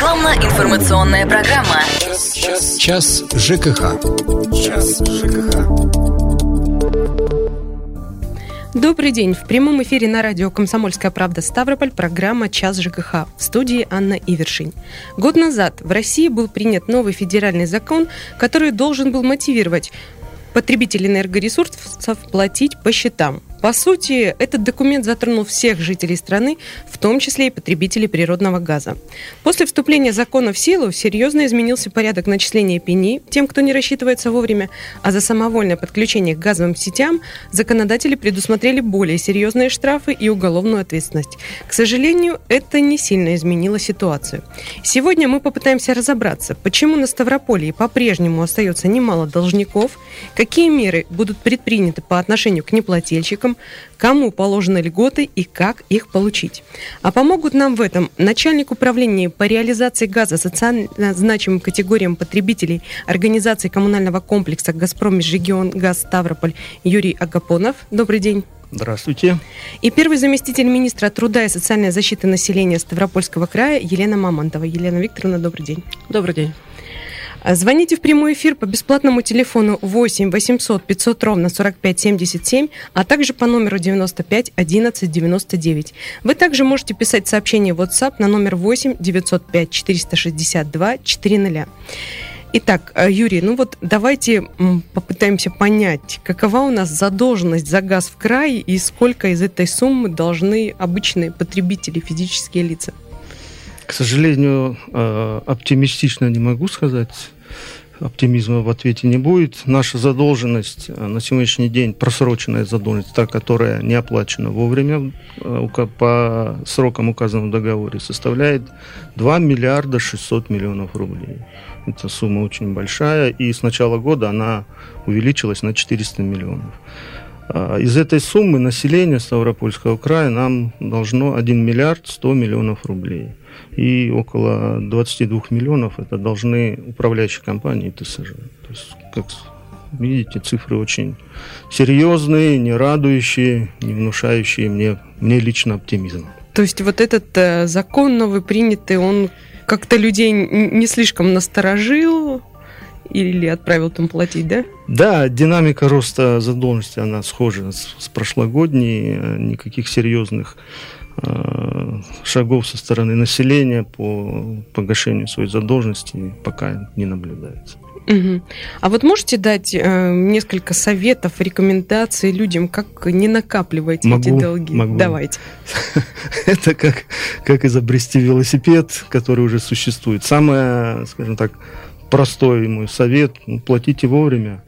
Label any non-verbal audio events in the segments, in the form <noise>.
Рекламно-информационная программа. Час, час ЖКХ. Час ЖКХ. Добрый день. В прямом эфире на радио «Комсомольская правда» Ставрополь программа «Час ЖКХ» в студии Анна Ивершин. Год назад в России был принят новый федеральный закон, который должен был мотивировать потребителей энергоресурсов платить по счетам. По сути, этот документ затронул всех жителей страны, в том числе и потребителей природного газа. После вступления закона в силу серьезно изменился порядок начисления пени тем, кто не рассчитывается вовремя, а за самовольное подключение к газовым сетям законодатели предусмотрели более серьезные штрафы и уголовную ответственность. К сожалению, это не сильно изменило ситуацию. Сегодня мы попытаемся разобраться, почему на Ставрополье по-прежнему остается немало должников, какие меры будут предприняты по отношению к неплательщикам, человеком, кому положены льготы и как их получить. А помогут нам в этом начальник управления по реализации газа социально значимым категориям потребителей организации коммунального комплекса «Газпром Межрегион Газ Ставрополь» Юрий Агапонов. Добрый день. Здравствуйте. И первый заместитель министра труда и социальной защиты населения Ставропольского края Елена Мамонтова. Елена Викторовна, добрый день. Добрый день. Звоните в прямой эфир по бесплатному телефону 8 800 500 ровно 45 77, а также по номеру 95 11 99. Вы также можете писать сообщение в WhatsApp на номер 8 905 462 400. Итак, э, Юрий, ну вот давайте попытаемся понять, какова у нас задолженность за газ в крае и сколько из этой суммы должны обычные потребители, физические лица. К сожалению, э, оптимистично не могу сказать. Оптимизма в ответе не будет. Наша задолженность э, на сегодняшний день, просроченная задолженность, та, которая не оплачена вовремя э, по срокам указанным в договоре, составляет 2 миллиарда 600 миллионов рублей. Эта сумма очень большая, и с начала года она увеличилась на 400 миллионов. Из этой суммы население Ставропольского края нам должно 1 миллиард 100 миллионов рублей и около 22 миллионов это должны управляющие компании ТСЖ. То есть, как видите, цифры очень серьезные, не радующие, не внушающие мне, мне лично оптимизм. То есть вот этот э, закон новый принятый, он как-то людей не слишком насторожил или отправил там платить, да? Да, динамика роста задолженности, она схожа с, с прошлогодней, никаких серьезных Э, шагов со стороны населения по погашению своей задолженности пока не наблюдается. Угу. А вот можете дать э, несколько советов, рекомендаций людям, как не накапливать могу, эти долги? Могу. Давайте. <laughs> Это как, как изобрести велосипед, который уже существует. Самое, скажем так, простой мой совет – платите вовремя.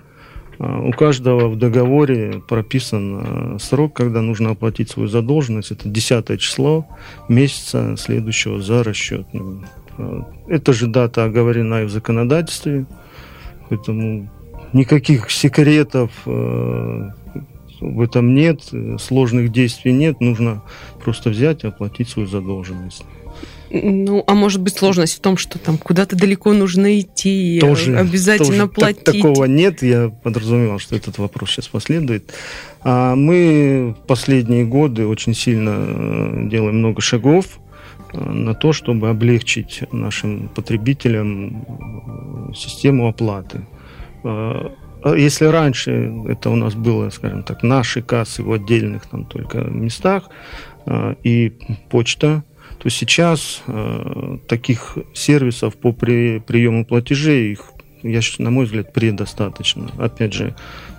А, у каждого в договоре прописан а, срок, когда нужно оплатить свою задолженность. Это 10 число месяца следующего за расчет. А, эта же дата оговорена и в законодательстве, поэтому никаких секретов в этом нет, сложных действий нет, нужно просто взять и оплатить свою задолженность. Ну, а может быть сложность в том, что там куда-то далеко нужно идти, тоже, обязательно тоже платить. Так, такого нет, я подразумевал, что этот вопрос сейчас последует. А мы в последние годы очень сильно э, делаем много шагов э, на то, чтобы облегчить нашим потребителям э, систему оплаты. Если раньше это у нас было, скажем так, наши кассы в отдельных там только местах и почта, то сейчас э, таких сервисов по при, приему платежей, их, я, на мой взгляд, предостаточно. Опять же,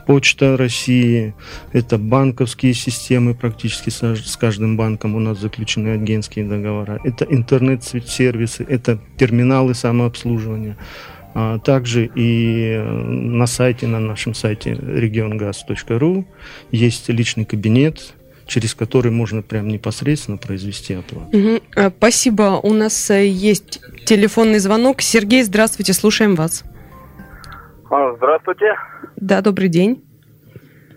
Почта России, это банковские системы, практически с, каждым банком у нас заключены агентские договора, это интернет-сервисы, это терминалы самообслуживания. А также и э, на сайте, на нашем сайте regiongas.ru есть личный кабинет, через который можно прям непосредственно произвести оплату. Угу. Спасибо. У нас э, есть телефонный звонок. Сергей, здравствуйте, слушаем вас. А, здравствуйте. Да, добрый день.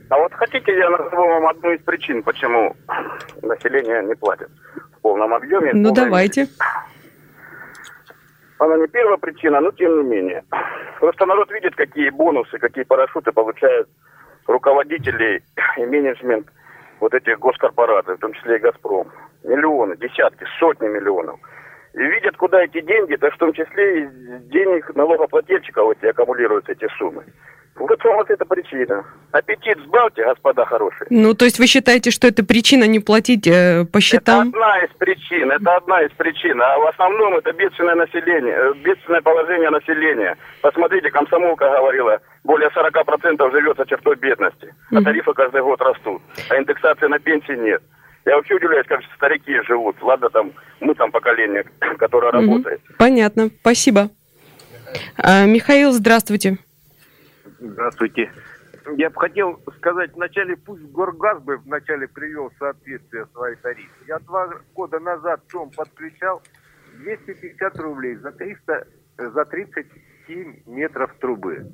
А вот хотите, я назову вам одну из причин, почему население не платит в полном объеме. Ну, давайте. Мере. Она не первая причина, но тем не менее. Просто народ видит, какие бонусы, какие парашюты получают руководители и менеджмент вот этих госкорпораций, в том числе и «Газпром». Миллионы, десятки, сотни миллионов. видят, куда эти деньги, то в том числе из денег налогоплательщиков эти аккумулируются эти суммы. Вот вам вот эта причина. Аппетит сбавьте, господа хорошие. Ну, то есть вы считаете, что это причина не платить э, по счетам? Это одна из причин, это одна из причин. А в основном это бедственное население, э, бедственное положение населения. Посмотрите, комсомолка говорила, более 40% живет за чертой бедности. А тарифы каждый год растут. А индексации на пенсии нет. Я вообще удивляюсь, как старики живут. Ладно, там мы там поколение, <coughs> которое работает. Понятно, спасибо. А, Михаил, здравствуйте. Здравствуйте. Я бы хотел сказать, вначале пусть Горгаз бы вначале привел соответствие свои тарифы. Я два года назад ЧОМ подключал 250 рублей за 300, за 37 метров трубы.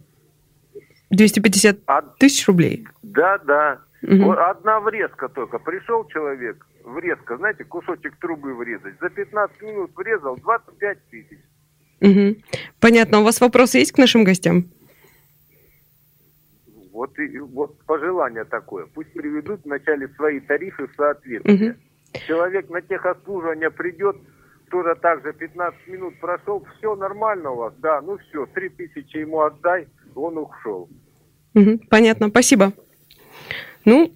250 А- тысяч рублей. Да, да. Вот Одна врезка только. Пришел человек, врезка, знаете, кусочек трубы врезать. За 15 минут врезал 25 тысяч. Мгм. Понятно. У вас вопросы есть к нашим гостям? Вот, и, вот пожелание такое. Пусть приведут вначале свои тарифы в соответствие. Мгм. Человек на техобслуживание придет, тоже так же 15 минут прошел, все нормально у вас, да, ну все, 3 тысячи ему отдай, он ушел. Мгм. Понятно, спасибо. Ну,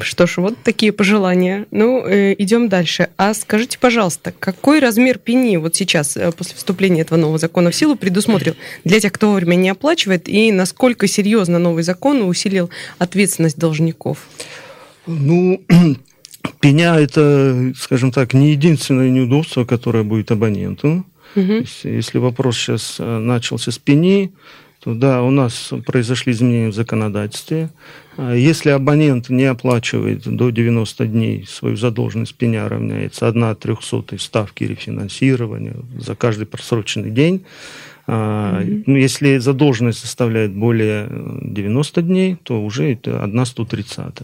что ж, вот такие пожелания. Ну, э, идем дальше. А скажите, пожалуйста, какой размер пени вот сейчас, э, после вступления этого нового закона в силу, предусмотрел для тех, кто вовремя не оплачивает, и насколько серьезно новый закон усилил ответственность должников? Ну, <clears throat> пеня это, скажем так, не единственное неудобство, которое будет абоненту. Мгм. есть, Если вопрос сейчас э, начался с пени, да, у нас произошли изменения в законодательстве. А Если абонент не оплачивает до 90 дней свою задолженность, пеня равняется 1 трехсотой ставки рефинансирования за каждый просроченный день. А, ну, если задолженность составляет более э, 90 дней, то уже это 1 130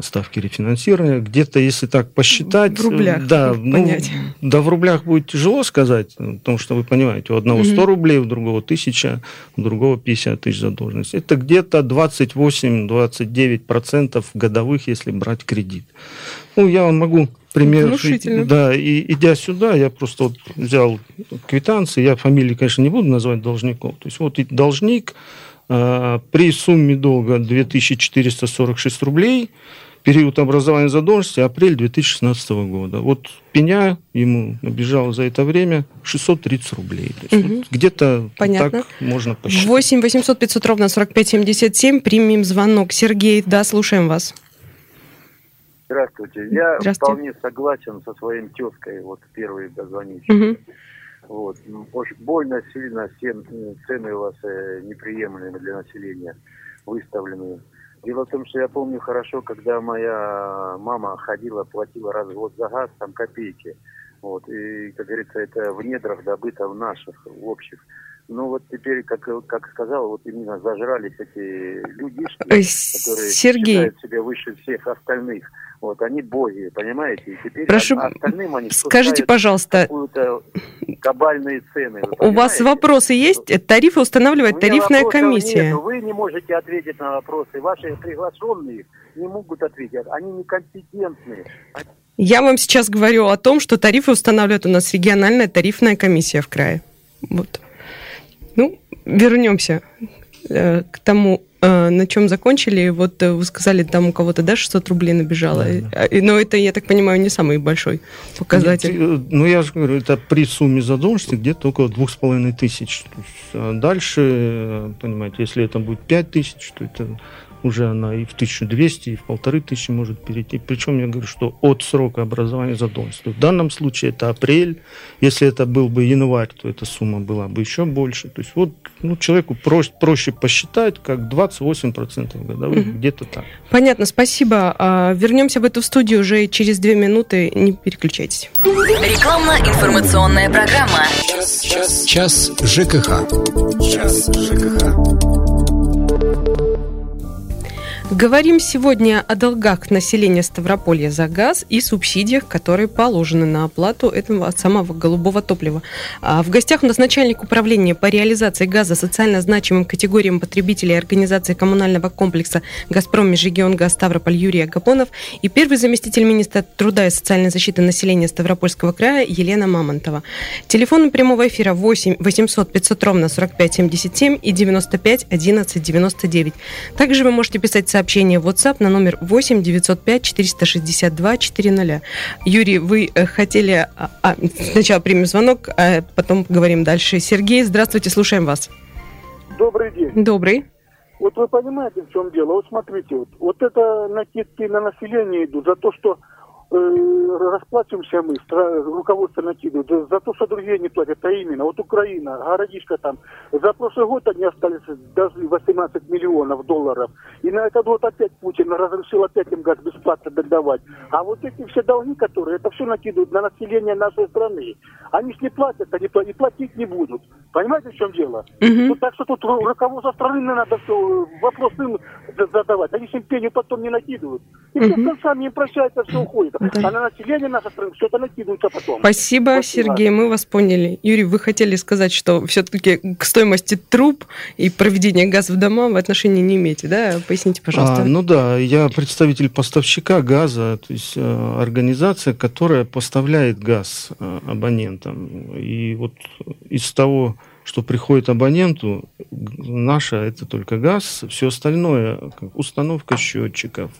ставки рефинансирования. Где-то, если так посчитать... В рублях Да, ну, понять. да, в рублях будет тяжело сказать, потому что вы понимаете, у одного 100 рублей, у другого 1000, у другого 50 тысяч задолженность. Это где-то 28-29% годовых, если брать кредит. Ну, я вам могу пример... Да, и идя сюда, я просто вот взял квитанции, я фамилии, конечно, не буду называть должников. То есть вот и должник при сумме долга 2446 рублей, период образования задолженности апрель 2016 года. Вот пеня ему набежало за это время 630 рублей. То есть Мгм. вот где-то Понятно. так можно посчитать. 8 800 500 ровно 45 77. Примем звонок. Сергей, да, слушаем вас. Здравствуйте. Я Здравствуйте. вполне согласен со своим тезкой, вот первый дозвонивший. Мгм. Вот. М, Очень больно сильно все м, цены у вас э, неприемлемые для населения выставлены. Дело в том, что я помню хорошо, когда моя мама ходила, платила раз в год за газ, там копейки. Вот. И, как говорится, это в недрах добыто в наших, в общих. Ну вот теперь, как, как сказал, вот именно зажрались эти людишки, Э, которые Сергей, считают себя выше всех остальных. Вот, они боги, понимаете? И теперь Прошу, остальным они скажите, пожалуйста, кабальные цены. у вас вопросы есть? Тарифы У устанавливает тарифная комиссия. нету. Вы не можете ответить на вопросы. Ваши приглашенные не могут ответить. Они некомпетентны. Я вам сейчас говорю о том, что тарифы устанавливает у нас региональная тарифная комиссия в крае. Вот. Ну, вернемся э, к тому, на чем закончили. Вот э, вы сказали, там у кого-то, да, 600 рублей набежало. Да, Э, Но это, я так понимаю, не самый большой показатель. Нет, э, Ну, я же говорю, это при сумме задолженности где-то около двух с половиной тысяч. То есть, а дальше, понимаете, если это будет пять тысяч, то это уже она и в 1200, и в полторы тысячи может перейти. Причем я говорю, что от срока образования задолженности. В данном случае это апрель. Если это был бы январь, то эта сумма была бы еще больше. То есть вот ну, человеку проще, проще посчитать, как 28% годовых, где-то так. Понятно, спасибо. А, Вернемся в эту студию уже через две минуты. Не переключайтесь. Рекламно-информационная программа. Час, час ЖКХ. Час ЖКХ. Говорим сегодня о долгах населения Ставрополья за газ и субсидиях, которые положены на оплату этого самого голубого топлива. А в гостях у нас начальник управления по реализации газа социально значимым категориям потребителей организации коммунального комплекса «Газпром Межрегион Газ Ставрополь» Юрий Агапонов и первый заместитель министра труда и социальной защиты населения Ставропольского края Елена Мамонтова. Телефоны прямого эфира 8 800 500 ровно 45 77 и 95 11 99. Также вы можете писать сообщение в WhatsApp на номер 8 905 462 400. Юрий, вы э, хотели... А, а, сначала примем звонок, а потом поговорим дальше. Сергей, здравствуйте, слушаем вас. Добрый день. Добрый. Вот вы понимаете, в чем дело? Вот смотрите, вот, вот это накидки на население идут за то, что расплачиваемся мы, руководство накидывают, за, то, что другие не платят, а именно, вот Украина, городишко там, за прошлый год они остались должны 18 миллионов долларов, и на этот год опять Путин разрешил опять им газ бесплатно додавать. А вот эти все долги, которые, это все накидывают на население нашей страны. Они ж не платят, они и платить не будут. Понимаете, в чем дело? Mm-hmm. Ну, так что тут руководство страны не надо все вопросы им задавать. Они всем пеню потом не накидывают. И mm-hmm. все концами им прощается, все уходит. Да. А на население наше что-то накидывается потом. Спасибо, Спасибо, Сергей, мы вас поняли. Юрий, вы хотели сказать, что все-таки к стоимости труб и проведения газа в дома в отношении не имеете, да? Поясните, пожалуйста. А, ну да, я представитель поставщика газа, то есть э, организация, которая поставляет газ э, абонентам. И вот из того, что приходит абоненту, наша это только газ, все остальное, установка счетчиков,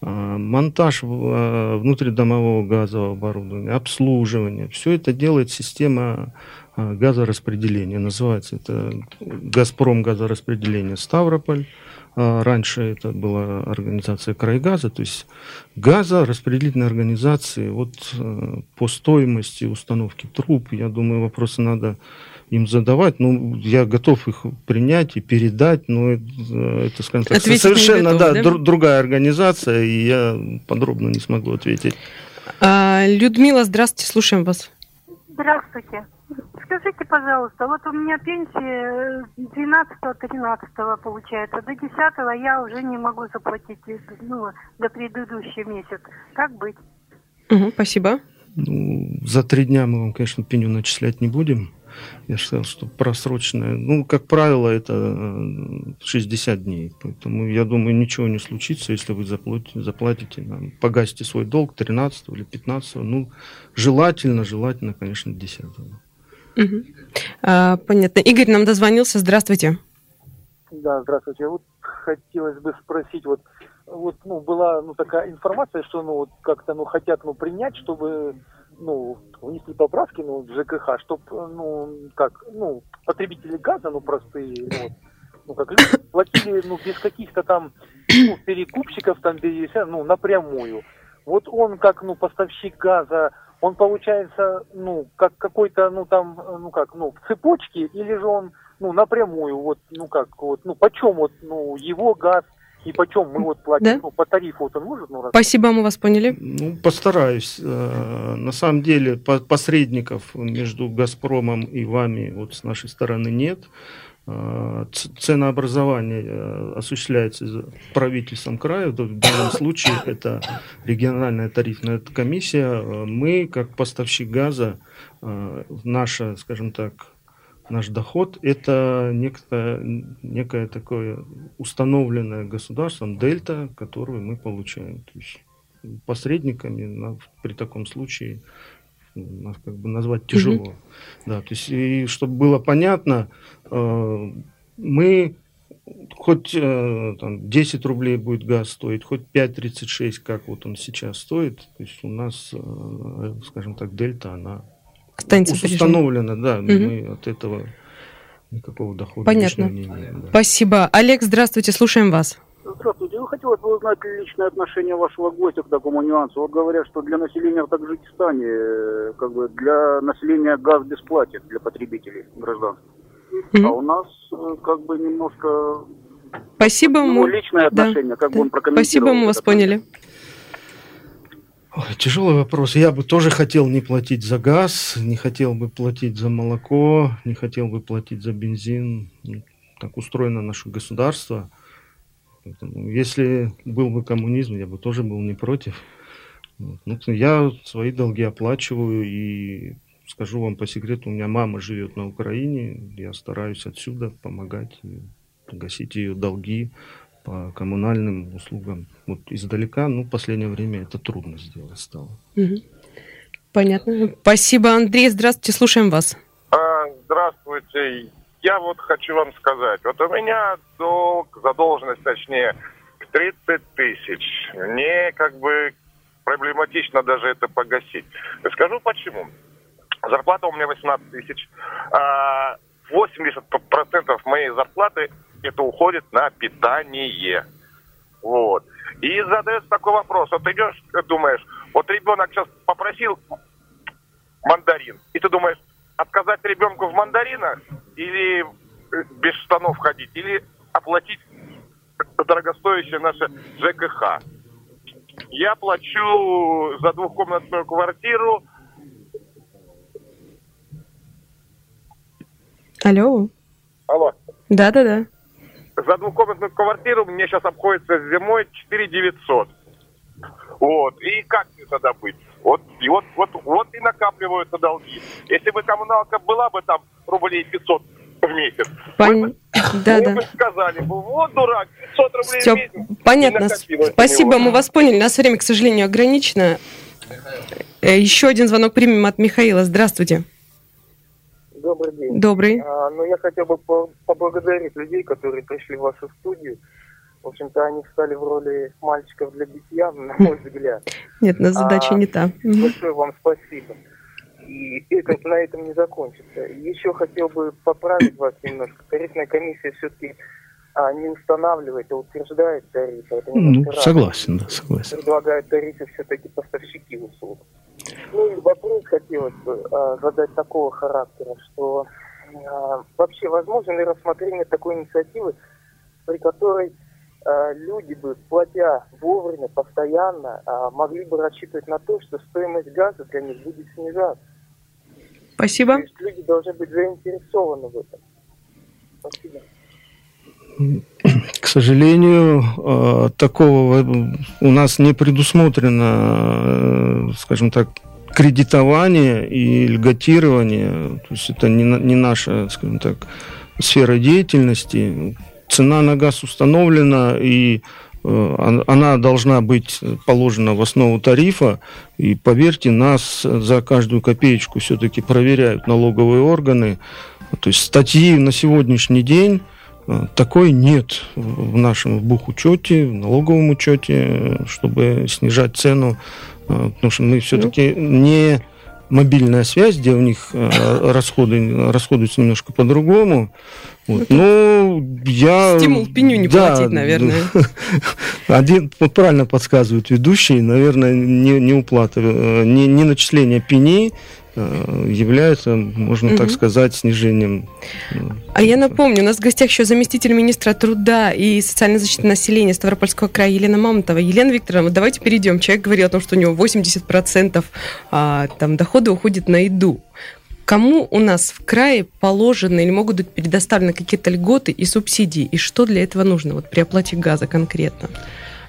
монтаж а, внутридомового газового оборудования, обслуживание. Все это делает система а, газораспределения. Называется это «Газпром газораспределение Ставрополь». Раньше это была организация «Крайгаза», то есть газораспределительные организации. Вот по стоимости установки труб, я думаю, вопросы надо им задавать. Ну, я готов их принять и передать, но это, скажем так, ответить совершенно готов, да, да? Дру, другая организация, и я подробно не смогу ответить. А, Людмила, здравствуйте, слушаем вас. Здравствуйте. Скажите, пожалуйста, вот у меня пенсия 12-13 получается, до 10 я уже не могу заплатить ну, до предыдущий месяц. Как быть? Угу, спасибо. Ну, за три дня мы вам, конечно, пеню начислять не будем. Я сказал, что просроченное, ну, как правило, это 60 э, дней. Поэтому, я думаю, ничего не случится, если вы заплатите, заплатите нам, погасите свой долг 13 или 15. Ну, желательно, желательно, конечно, 10. Угу. А, понятно. Игорь нам дозвонился. Здравствуйте. Да, здравствуйте. Вот хотелось бы спросить, вот, вот ну, была ну, такая информация, что ну, вот как-то ну, хотят ну, принять, чтобы ну, внесли поправки ну, в ЖКХ, чтобы, ну, как, ну, потребители газа, ну, простые, ну, вот, ну, как люди <coughs> платили, ну, без каких-то там, ну, перекупщиков, там, без, ну, напрямую. Вот он, как, ну, поставщик газа, он получается, ну, как какой-то, ну, там, ну, как, ну, в цепочке, или же он, ну, напрямую, вот, ну, как, вот, ну, почем вот, ну, его газ, и почем мы вот платим, да? ну, по тарифу вот он может? Ну, раз... Спасибо, мы вас поняли. Ну, постараюсь. Э, на самом деле посредников между «Газпромом» и вами вот с нашей стороны нет. Э, ценообразование э, осуществляется правительством края. В данном случае это региональная тарифная комиссия. Мы, как поставщик газа, наша, скажем так, наш доход – это некое, некое такое установленное государством дельта, которую мы получаем. То есть посредниками на, при таком случае нас как бы назвать тяжело. Mm-hmm. Да, то есть, и чтобы было понятно, э, мы хоть э, там, 10 рублей будет газ стоить, хоть 5,36, как вот он сейчас стоит, то есть у нас, э, скажем так, дельта, она Останется установлено, да, угу. мы от этого никакого дохода Понятно. не имеем. Да. Спасибо. Олег, здравствуйте, слушаем вас. Здравствуйте. Я хотелось бы узнать личное отношение вашего гостя к такому нюансу. Вот говорят, что для населения в Таджикистане, э, как бы для населения газ бесплатен для потребителей граждан. Mm-hmm. А у нас э, как бы немножко Спасибо. Ну, личное отношение, да. как бы он прокомментировал. Спасибо, мы вас поняли. Ой, тяжелый вопрос. Я бы тоже хотел не платить за газ, не хотел бы платить за молоко, не хотел бы платить за бензин. Так устроено наше государство. Поэтому, если был бы коммунизм, я бы тоже был не против. Ну, я свои долги оплачиваю и скажу вам по секрету, у меня мама живет на Украине, я стараюсь отсюда помогать гасить ее долги по коммунальным услугам. Вот издалека, ну, в последнее время это трудно сделать стало. Понятно. Спасибо, Андрей. Здравствуйте, слушаем вас. А, здравствуйте. Я вот хочу вам сказать. Вот у меня долг, задолженность, точнее, 30 тысяч. Мне как бы проблематично даже это погасить. Скажу почему. Зарплата у меня 18 тысяч. 80% а, моей зарплаты это уходит на питание. Вот. И задается такой вопрос. Вот идешь, думаешь, вот ребенок сейчас попросил мандарин, и ты думаешь, отказать ребенку в мандаринах или без штанов ходить, или оплатить дорогостоящее наше ЖКХ. Я плачу за двухкомнатную квартиру. Алло. Алло. Да-да-да. За двухкомнатную квартиру мне сейчас обходится зимой 4 900. Вот. И как мне тогда быть? Вот, и вот, вот, вот и накапливаются долги. Если бы коммуналка была бы там рублей 500 в месяц, Пон... бы, да, да. бы сказали бы, вот дурак, 500 рублей Все в месяц. понятно. Спасибо, мы вас поняли. У нас время, к сожалению, ограничено. Э, Еще один звонок примем от Михаила. Здравствуйте. Добрый день. Добрый. А, ну, я хотел бы по- поблагодарить людей, которые пришли в вашу студию. В общем-то, они встали в роли мальчиков для битья, <laughs> на мой взгляд. Нет, на задача А, не та. Большое вам спасибо. И это, на этом не закончится. Еще хотел бы поправить вас немножко. Тарифная комиссия все-таки не устанавливает, а утверждает тарифы. Это Ну, согласен, да, согласен. Предлагают тарифы все-таки поставщики услуг. Ну и вопрос хотелось бы а, задать такого характера, что а, вообще возможно ли рассмотрение такой инициативы, при которой а, люди бы, платя вовремя, постоянно, а, могли бы рассчитывать на то, что стоимость газа для них будет снижаться. Спасибо. То есть люди должны быть заинтересованы в этом. Спасибо. К сожалению, э, такого у нас не предусмотрено, э, скажем так, кредитование и льготирование. То есть это не, не наша, скажем так, сфера деятельности. Цена на газ установлена, и э, он- она должна быть положена в основу тарифа. И поверьте, нас за каждую копеечку все-таки проверяют налоговые органы. То есть статьи на сегодняшний день такой нет в нашем бухучете, в налоговом учете, чтобы снижать цену, э, потому что мы все-таки не мобильная связь, где у них э, расходы расходуются немножко по-другому. Вот. Ну, я... Стимул пеню не Да, платить, наверное. <laughs> Один, вот правильно подсказывают ведущие, наверное, не, не уплата, э, не, не начисление пени э, является, можно так Мгм. сказать, снижением э, А я напомню, у нас в гостях еще заместитель министра труда и социальной защиты населения Ставропольского края Елена Мамонтова. Елена Викторовна, давайте перейдем. Человек говорил о том, что у него 80% а, там, дохода уходит на еду. Кому у нас в крае положены или могут быть предоставлены какие-то льготы и субсидии? И что для этого нужно вот, при оплате газа конкретно?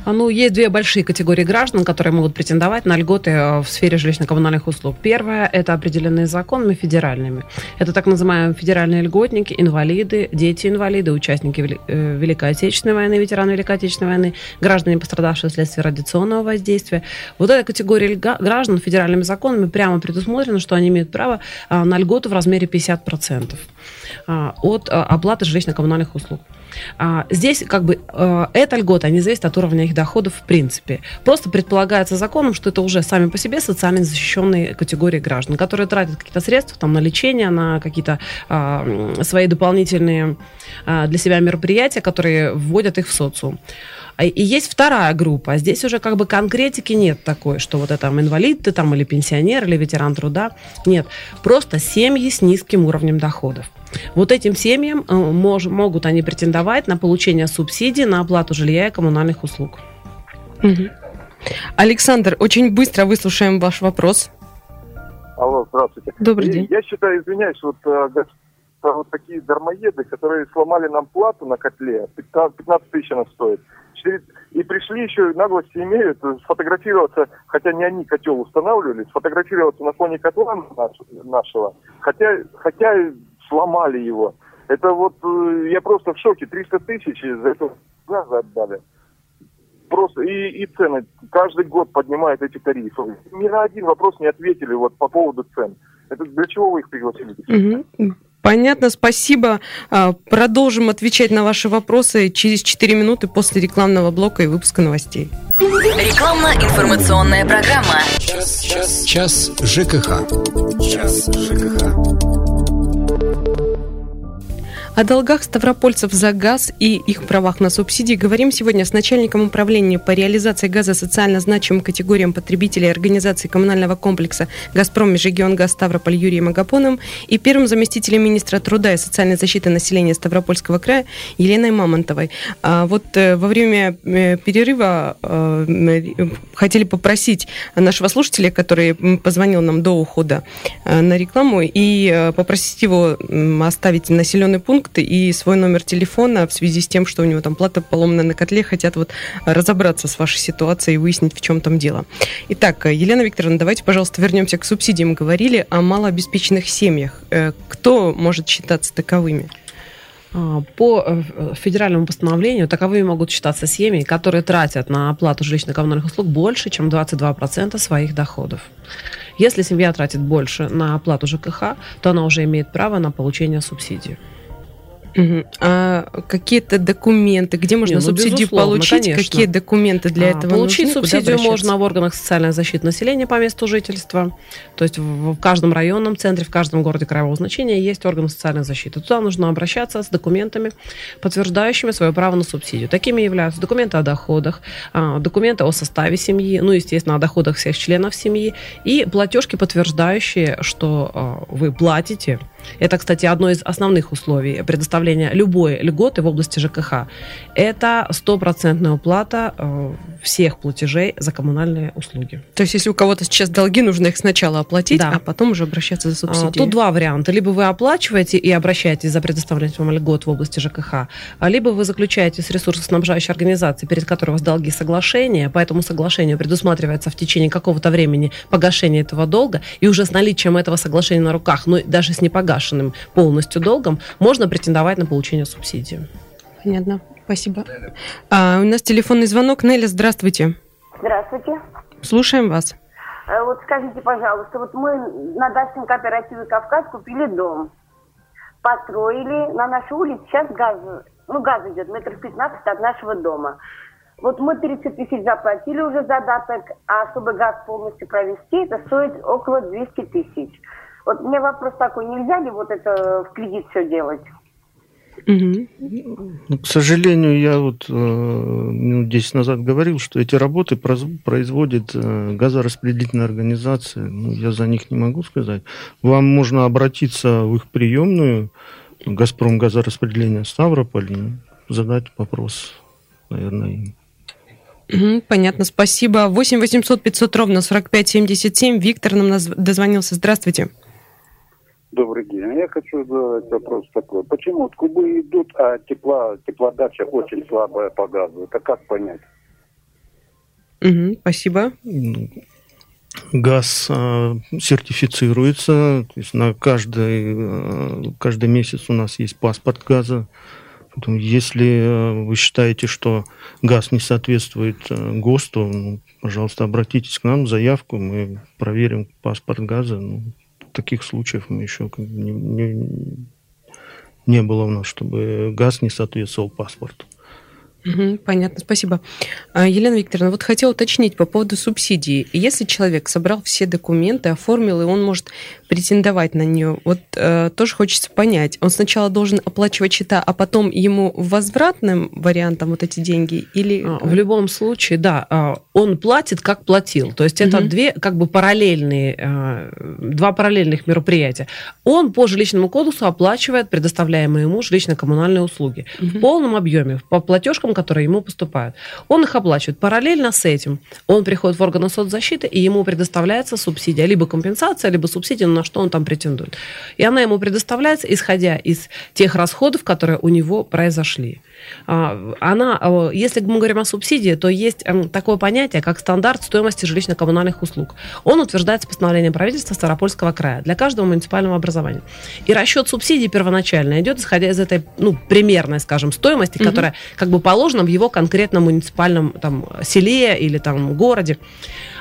А, Ну, есть две большие категории граждан, которые могут претендовать на льготы э, в сфере жилищно-коммунальных услуг. Первое – это определенные законами федеральными. Это так называемые федеральные льготники, инвалиды, дети-инвалиды, участники э, Великой Отечественной войны, ветераны Великой Отечественной войны, граждане, пострадавшие вследствие радиационного воздействия. Вот эта категория граждан федеральными законами прямо предусмотрено, что они имеют право а, на льготу в размере 50% а, от оплаты жилищно-коммунальных услуг. А, Здесь как бы э, эта льгота не зависит от уровня их доходов в принципе. Просто предполагается законом, что это уже сами по себе социально защищенные категории граждан, которые тратят какие-то средства там, на лечение, на какие-то а, свои дополнительные а, для себя мероприятия, которые вводят их в социум. И есть вторая группа. Здесь уже как бы конкретики нет такой, что вот это там инвалид ты там или пенсионер, или ветеран труда. Нет. Просто семьи с низким уровнем доходов. Вот этим семьям э, мож- могут они претендовать на получение субсидий на оплату жилья и коммунальных услуг. Александр, очень быстро выслушаем ваш вопрос. Алло, здравствуйте. Добрый И день. Я считаю, извиняюсь, вот э, гос- вот такие дармоеды, которые сломали нам плату на котле, 15 тысяч она стоит. И пришли еще, наглости имеют, сфотографироваться, хотя не они котел устанавливали, сфотографироваться на фоне котла нашего, хотя, хотя сломали его. Это вот, э, я просто в шоке, 300 тысяч за это газа отдали. Просто и, и цены каждый год поднимают эти тарифы. Ни на один вопрос не ответили вот по поводу цен. Это для чего вы их пригласили? Угу. Понятно, спасибо. А, продолжим отвечать на ваши вопросы через 4 минуты после рекламного блока и выпуска новостей. Рекламно-информационная программа. Час, час, час ЖКХ. Час ЖКХ. О долгах ставропольцев за газ и их правах на субсидии говорим сегодня с начальником управления по реализации газа социально значимым категориям потребителей организации коммунального комплекса «Газпром Межрегионгаз Ставрополь» Юрием Агапоном и первым заместителем министра труда и социальной защиты населения Ставропольского края Еленой Мамонтовой. А вот э, во время э, перерыва э, хотели попросить нашего слушателя, который позвонил нам до ухода на рекламу, и попросить его оставить населенный пункт продукты и свой номер телефона в связи с тем, что у него там плата поломана на котле, хотят вот разобраться с вашей ситуацией и выяснить, в чем там дело. Итак, Елена Викторовна, давайте, пожалуйста, вернемся к субсидиям. Говорили о малообеспеченных семьях. Э, кто может считаться таковыми? А, по э, федеральному постановлению таковыми могут считаться семьи, которые тратят на оплату жилищно-коммунальных услуг больше, чем 22% своих доходов. Если семья тратит больше на оплату ЖКХ, то она уже имеет право на получение субсидии. Угу. А какие-то документы, где можно Не, ну, субсидию получить? Конечно. Какие документы для а, этого Получить нужны? субсидию можно в органах социальной защиты населения по месту жительства. То есть в, в каждом районном центре, в каждом городе краевого значения есть органы социальной защиты. Туда нужно обращаться с документами, подтверждающими свое право на субсидию. Такими являются документы о доходах, а, документы о составе семьи, ну, естественно, о доходах всех членов семьи и платежки, подтверждающие, что а, вы платите это, кстати, одно из основных условий предоставления любой льготы в области ЖКХ. Это стопроцентная уплата э, всех платежей за коммунальные услуги. То есть, если у кого-то сейчас долги, нужно их сначала оплатить, да. а потом уже обращаться за а, субсидией. Тут два варианта. Либо вы оплачиваете и обращаетесь за предоставление вам льгот в области ЖКХ, либо вы заключаете с ресурсоснабжающей организацией, перед которой у вас долги соглашения, по этому соглашению предусматривается в течение какого-то времени погашение этого долга, и уже с наличием этого соглашения на руках, но даже с непогашением погашенным полностью долгом, можно претендовать на получение субсидии. Понятно. Спасибо. А, у нас телефонный звонок. Неля, здравствуйте. Здравствуйте. Слушаем вас. Э, вот скажите, пожалуйста, вот мы на дачном кооперативе «Кавказ» купили дом. Построили на нашей улице. Сейчас газ, ну, газ идет метров 15 от нашего дома. Вот мы 30 тысяч заплатили уже задаток, а чтобы газ полностью провести, это стоит около 200 тысяч. Вот мне вопрос такой, нельзя ли вот это в кредит все делать? Ну, к сожалению, я вот э, минут 10 назад говорил, что эти работы производит э, газораспределительная организация. Ну, я за них не могу сказать. Вам можно обратиться в их приемную, Газпром газораспределение Ставрополь, задать вопрос, наверное, им. Понятно, спасибо. 8 800 500 ровно 45 77. Виктор нам дозвонился. Здравствуйте. Добрый день. Я хочу задать вопрос такой. Почему вот кубы идут, а тепла, теплодача очень слабая по газу? Это как понять? Угу, спасибо. Газ э, сертифицируется, то есть на каждый, э, каждый месяц у нас есть паспорт газа. Поэтому если э, вы считаете, что газ не соответствует э, ГОСТу, ну, пожалуйста, обратитесь к нам, заявку, мы проверим паспорт газа. Ну, таких случаев мы еще не, не, не было у нас, чтобы газ не соответствовал паспорту. Понятно, спасибо. А, Елена Викторовна, вот хотела уточнить по поводу субсидии. Если человек собрал все документы, оформил, и он может претендовать на нее, вот э, тоже хочется понять, он сначала должен оплачивать счета, а потом ему возвратным вариантом вот эти деньги или... А, в любом случае, да, а, он платит, как платил. То есть это угу. две как бы параллельные, э, два параллельных мероприятия. Он по жилищному кодексу оплачивает предоставляемые ему жилищно-коммунальные услуги угу. в полном объеме. По платежкам тарифам, которые ему поступают. Он их оплачивает. Параллельно с этим он приходит в органы соцзащиты, и ему предоставляется субсидия, либо компенсация, либо субсидия, на что он там претендует. И она ему предоставляется, исходя из тех расходов, которые у него произошли. А, она, а, если мы говорим о субсидии, то есть эм, такое понятие, как стандарт стоимости жилищно-коммунальных услуг. Он утверждается постановлением правительства Старопольского края для каждого муниципального образования. И расчет субсидий первоначально идет, исходя из этой ну, примерной, скажем, стоимости, угу. которая как бы положена в его конкретном муниципальном там, селе или там городе.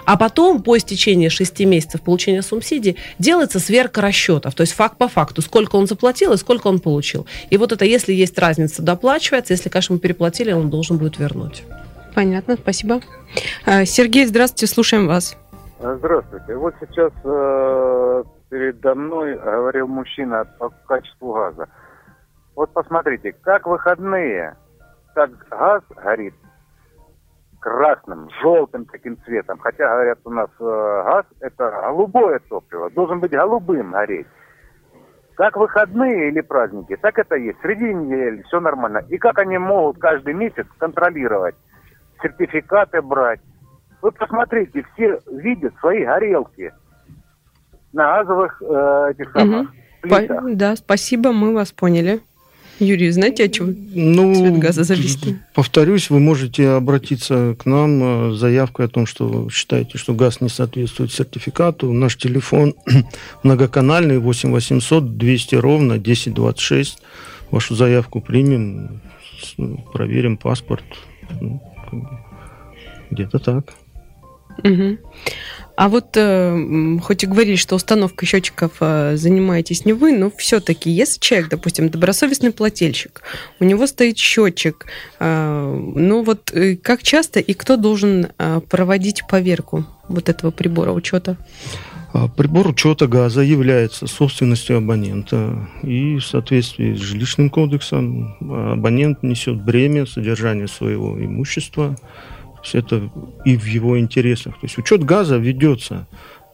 А потом, по истечении 6 месяцев получения субсидии, делается сверка расчетов, то есть факт по факту, сколько он заплатил и сколько он получил. И вот это, если есть разница, доплачивается, если, конечно, мы переплатили, он должен будет вернуть. Понятно, спасибо. А, Сергей, здравствуйте, слушаем вас. Здравствуйте. Вот сейчас э, передо мной говорил мужчина по качеству газа. Вот посмотрите, как выходные, так газ горит красным, желтым таким цветом. Хотя, говорят, у нас э, газ – это голубое топливо, должен быть голубым гореть. Как выходные или праздники, так это есть. Среди недели все нормально. И как они могут каждый месяц контролировать, сертификаты брать. Вы посмотрите, все видят свои горелки на газовых э, этих самых угу. плитах. Да, спасибо, мы вас поняли. Юрий, знаете, от чего ну, цвет газа зависит? Повторюсь, вы можете обратиться к нам с заявкой о том, что считаете, что газ не соответствует сертификату. Наш телефон <clears throat> многоканальный 8 800 200 ровно 1026. Вашу заявку примем, проверим паспорт. Ну, где-то так. Угу. А вот э, хоть и говорили, что установкой счетчиков э, занимаетесь не вы, но все-таки, если человек, допустим, добросовестный плательщик, у него стоит счетчик, э, ну вот э, как часто и кто должен э, проводить поверку вот этого прибора учета? А, прибор учета газа является собственностью абонента, и в соответствии с жилищным кодексом абонент несет бремя содержания своего имущества есть это и в его интересах. То есть учет газа ведется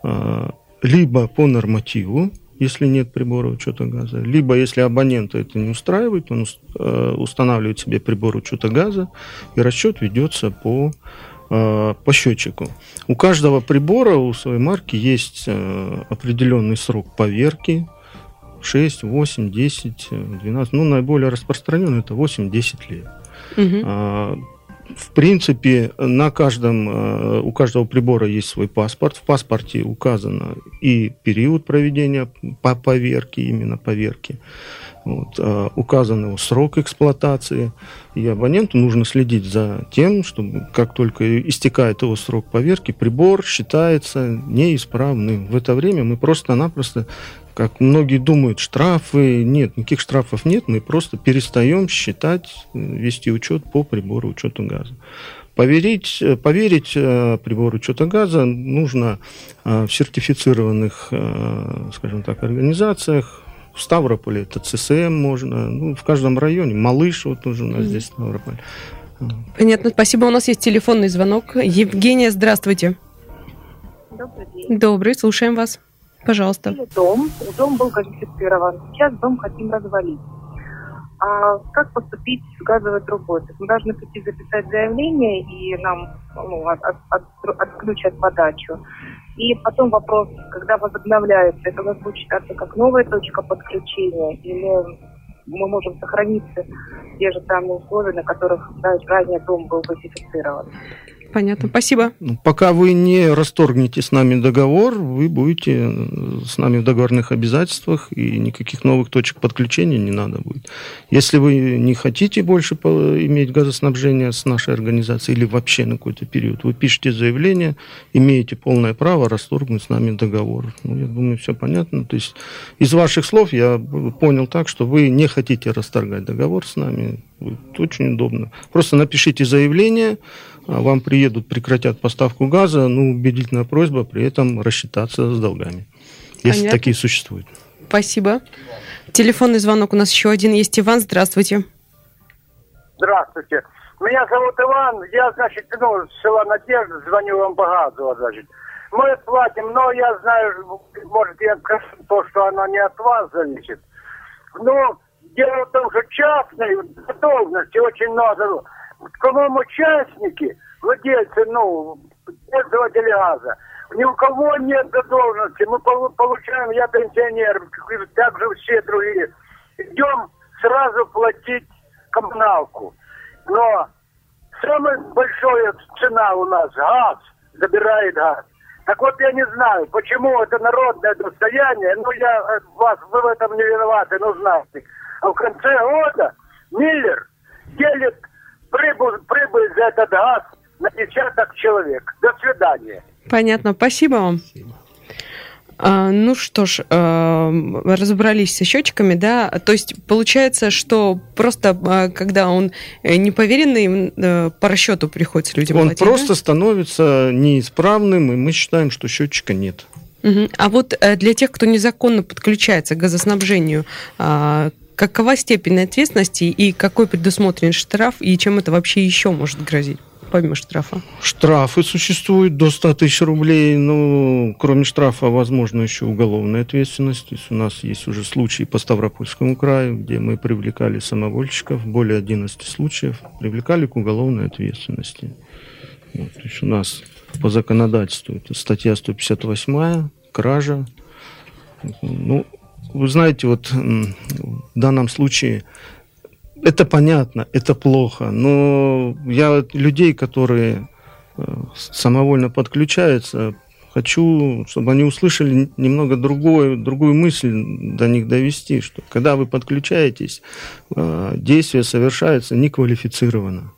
э, либо по нормативу, если нет прибора учета газа, либо если абонента это не устраивает, он э, устанавливает себе прибор учета газа, и расчет ведется по, э, по счетчику. У каждого прибора, у своей марки есть э, определенный срок поверки, 6, 8, 10, 12, ну, наиболее распространенный это 8-10 лет. Угу в принципе, на каждом, э, у каждого прибора есть свой паспорт. В паспорте указано и период проведения по поверки, именно поверки. Вот, э, указан срок эксплуатации. И абоненту нужно следить за тем, чтобы как только истекает его срок поверки, прибор считается неисправным. В это время мы просто-напросто как многие думают, штрафы, нет, никаких штрафов нет, мы просто перестаем считать, вести учет по прибору учета газа. Поверить, поверить э, прибору учета газа нужно э, в сертифицированных, э, скажем так, организациях. В Ставрополе это ЦСМ можно, ну, в каждом районе. Малыш вот тоже у нас mm-hmm. здесь Ставрополь. Понятно, спасибо. У нас есть телефонный звонок. Евгения, здравствуйте. Добрый день. Добрый, слушаем вас. Пожалуйста. Дом. Дом был газифицирован. Сейчас дом хотим развалить. А как поступить с газовой трубой? То есть мы должны прийти записать заявление, и нам ну, от, от, от, отключат подачу. И потом вопрос, когда возобновляется, это у нас будет считаться как новая точка подключения, или мы можем сохраниться те же самые условия, на которых ранее дом был газифицирован. Понятно, спасибо. Ну, пока вы не расторгнете с нами договор, вы будете э, с нами в договорных обязательствах, и никаких новых точек подключения не надо будет. Если вы не хотите больше иметь газоснабжение с нашей организацией или вообще на какой-то период, вы пишете заявление, имеете полное право расторгнуть с нами договор. Ну, я думаю, все понятно. То есть из ваших слов я понял так, что вы не хотите расторгать договор с нами. Это очень удобно. Просто напишите заявление, вам приедут, прекратят поставку газа, ну, убедительная просьба при этом рассчитаться с долгами, если Понятно. такие существуют. Спасибо. Телефонный звонок у нас еще один есть. Иван, здравствуйте. Здравствуйте. Меня зовут Иван, я, значит, ну, с села Надежда, звоню вам по газу, значит. Мы платим, но я знаю, может, я скажу то, что оно не от вас зависит. Но дело в том, что частной задолженности очень много по-моему, участники, владельцы, ну, пользователи газа, ни у кого нет задолженности. Мы получаем, я пенсионер, так же все другие. Идем сразу платить коммуналку. Но самая большая цена у нас газ, забирает газ. Так вот я не знаю, почему это народное достояние, ну я э, вас, вы в этом не виноваты, ну знаете. А в конце года Миллер делит прибыль, прибыль за этот газ на десяток человек. До свидания. Понятно, спасибо вам. А, ну что ж, а, разобрались со счетчиками, да. То есть получается, что просто а, когда он неповеренный, а, по расчету приходится людям Он платить, просто да? становится неисправным, и мы считаем, что счетчика нет. Угу. А вот э, для тех, кто незаконно подключается к газоснабжению, какова степень ответственности и какой предусмотрен штраф, и чем это вообще еще может грозить? помимо штрафа? Штрафы существуют до 100 тысяч рублей. Ну, кроме штрафа, возможно, еще уголовная ответственность. То есть у нас есть уже случаи по Ставропольскому краю, где мы привлекали самовольщиков, более 11 случаев, привлекали к уголовной ответственности. Вот, то есть у нас по законодательству это статья 158, кража. Ну, вы знаете, вот в данном случае это понятно, это плохо, но я людей, которые э, самовольно подключаются, хочу, чтобы они услышали немного другую, другую мысль до них довести, что когда вы подключаетесь, э, действие совершается неквалифицированно.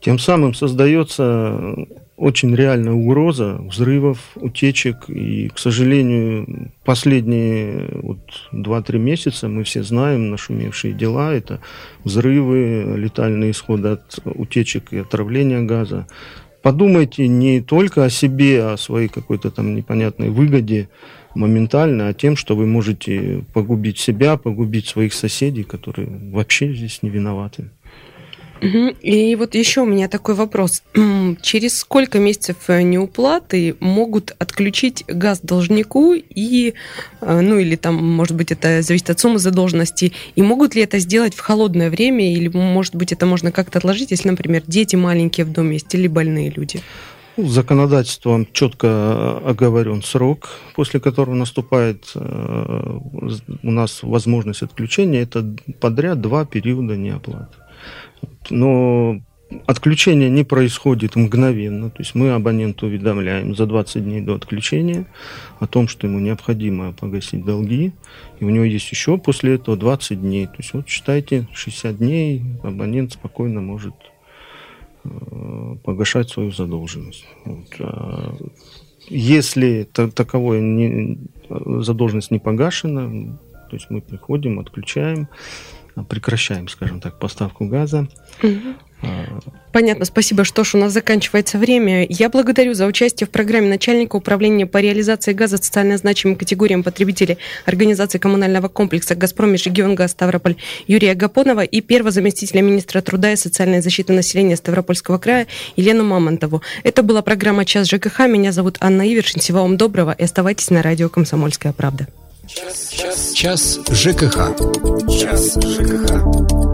Тем самым создается очень реальная угроза взрывов, утечек. И, к сожалению, последние вот 2-3 месяца мы все знаем нашумевшие дела. Это взрывы, летальные исходы от утечек и отравления газа. Подумайте не только о себе, о своей какой-то там непонятной выгоде моментально, а тем, что вы можете погубить себя, погубить своих соседей, которые вообще здесь не виноваты. И вот еще у меня такой вопрос. <clears throat> Через сколько месяцев э, неуплаты могут отключить газ должнику и, э, ну или там, может быть, это зависит от суммы задолженности, и могут ли это сделать в холодное время, или, может быть, это можно как-то отложить, если, например, дети маленькие в доме есть или больные люди? Ну, законодательством четко оговорен срок, после которого наступает э, у нас возможность отключения. Это подряд два периода неоплаты. Но отключение не происходит мгновенно. То есть мы абоненту уведомляем за 20 дней до отключения о том, что ему необходимо погасить долги. И у него есть еще после этого 20 дней. То есть вот считайте, 60 дней абонент спокойно может э, погашать свою задолженность. Вот. А если таковое не, задолженность не погашена, то есть мы приходим, отключаем, прекращаем, скажем так, поставку газа. Понятно, спасибо. Что ж, у нас заканчивается время. Я благодарю за участие в программе начальника управления по реализации газа социально значимым категориям потребителей Организации коммунального комплекса «Газпром» Межрегионгаз Ставрополь Юрия Гапонова и первого заместителя министра труда и социальной защиты населения Ставропольского края Елену Мамонтову. Это была программа «Час ЖКХ». Меня зовут Анна Ивершин. Всего вам доброго и оставайтесь на радио «Комсомольская правда». Час, час, час ЖКХ. Час ЖКХ.